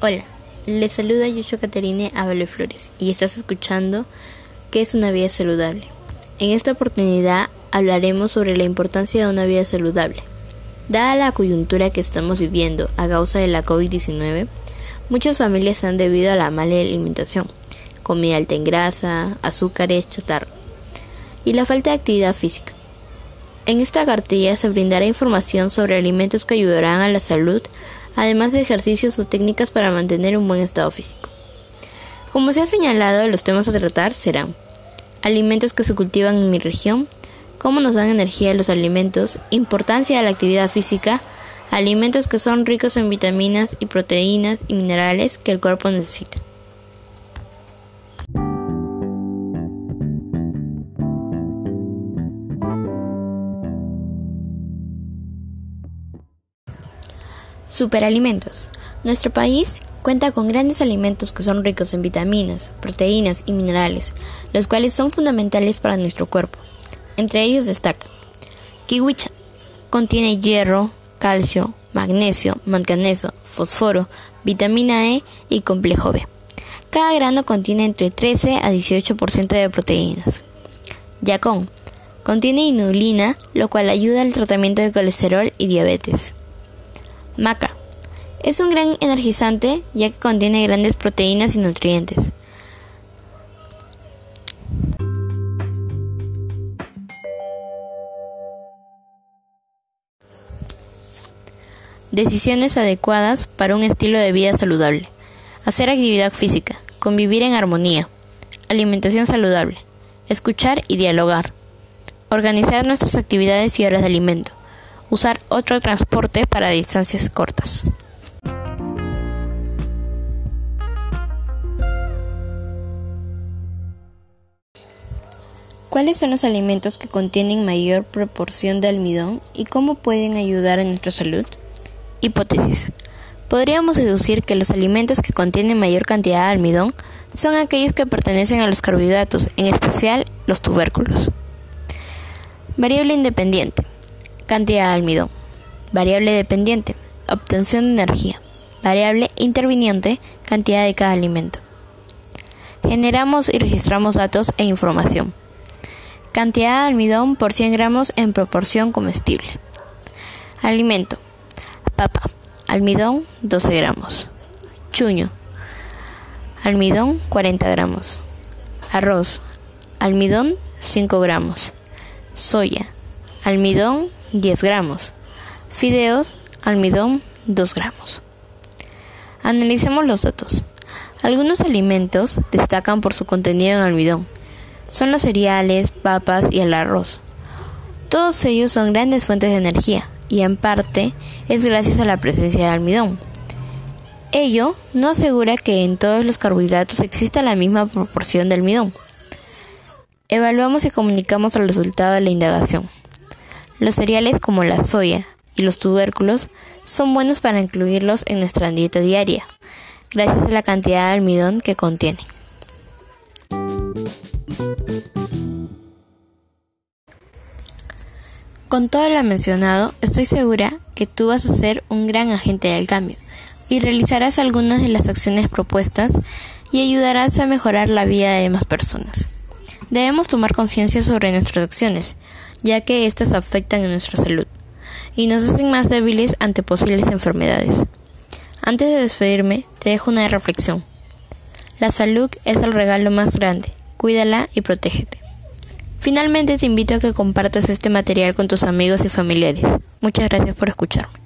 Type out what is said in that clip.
Hola, les saluda Yusho Caterine Abel Flores y estás escuchando ¿Qué es una vida saludable? En esta oportunidad hablaremos sobre la importancia de una vida saludable. Dada la coyuntura que estamos viviendo a causa de la COVID-19, muchas familias han debido a la mala alimentación, comida alta en grasa, azúcares, chatarra y la falta de actividad física. En esta cartilla se brindará información sobre alimentos que ayudarán a la salud además de ejercicios o técnicas para mantener un buen estado físico. Como se ha señalado, los temas a tratar serán alimentos que se cultivan en mi región, cómo nos dan energía los alimentos, importancia de la actividad física, alimentos que son ricos en vitaminas y proteínas y minerales que el cuerpo necesita. Superalimentos. Nuestro país cuenta con grandes alimentos que son ricos en vitaminas, proteínas y minerales, los cuales son fundamentales para nuestro cuerpo. Entre ellos destaca kiwicha, contiene hierro, calcio, magnesio, manganeso, fósforo, vitamina E y complejo B. Cada grano contiene entre 13 a 18% de proteínas. Yacón, contiene inulina, lo cual ayuda al tratamiento de colesterol y diabetes. Maca. Es un gran energizante ya que contiene grandes proteínas y nutrientes. Decisiones adecuadas para un estilo de vida saludable. Hacer actividad física. Convivir en armonía. Alimentación saludable. Escuchar y dialogar. Organizar nuestras actividades y horas de alimento usar otro transporte para distancias cortas. ¿Cuáles son los alimentos que contienen mayor proporción de almidón y cómo pueden ayudar a nuestra salud? Hipótesis. Podríamos deducir que los alimentos que contienen mayor cantidad de almidón son aquellos que pertenecen a los carbohidratos, en especial los tubérculos. Variable independiente cantidad de almidón. Variable dependiente, obtención de energía. Variable interviniente, cantidad de cada alimento. Generamos y registramos datos e información. Cantidad de almidón por 100 gramos en proporción comestible. Alimento. Papa. Almidón 12 gramos. Chuño. Almidón 40 gramos. Arroz. Almidón 5 gramos. Soya. Almidón 10 gramos. Fideos, almidón 2 gramos. Analicemos los datos. Algunos alimentos destacan por su contenido en almidón. Son los cereales, papas y el arroz. Todos ellos son grandes fuentes de energía y en parte es gracias a la presencia de almidón. Ello no asegura que en todos los carbohidratos exista la misma proporción de almidón. Evaluamos y comunicamos el resultado de la indagación. Los cereales como la soya y los tubérculos son buenos para incluirlos en nuestra dieta diaria, gracias a la cantidad de almidón que contiene. Con todo lo mencionado, estoy segura que tú vas a ser un gran agente del cambio y realizarás algunas de las acciones propuestas y ayudarás a mejorar la vida de más personas. Debemos tomar conciencia sobre nuestras acciones ya que éstas afectan a nuestra salud y nos hacen más débiles ante posibles enfermedades. Antes de despedirme, te dejo una reflexión. La salud es el regalo más grande, cuídala y protégete. Finalmente te invito a que compartas este material con tus amigos y familiares. Muchas gracias por escucharme.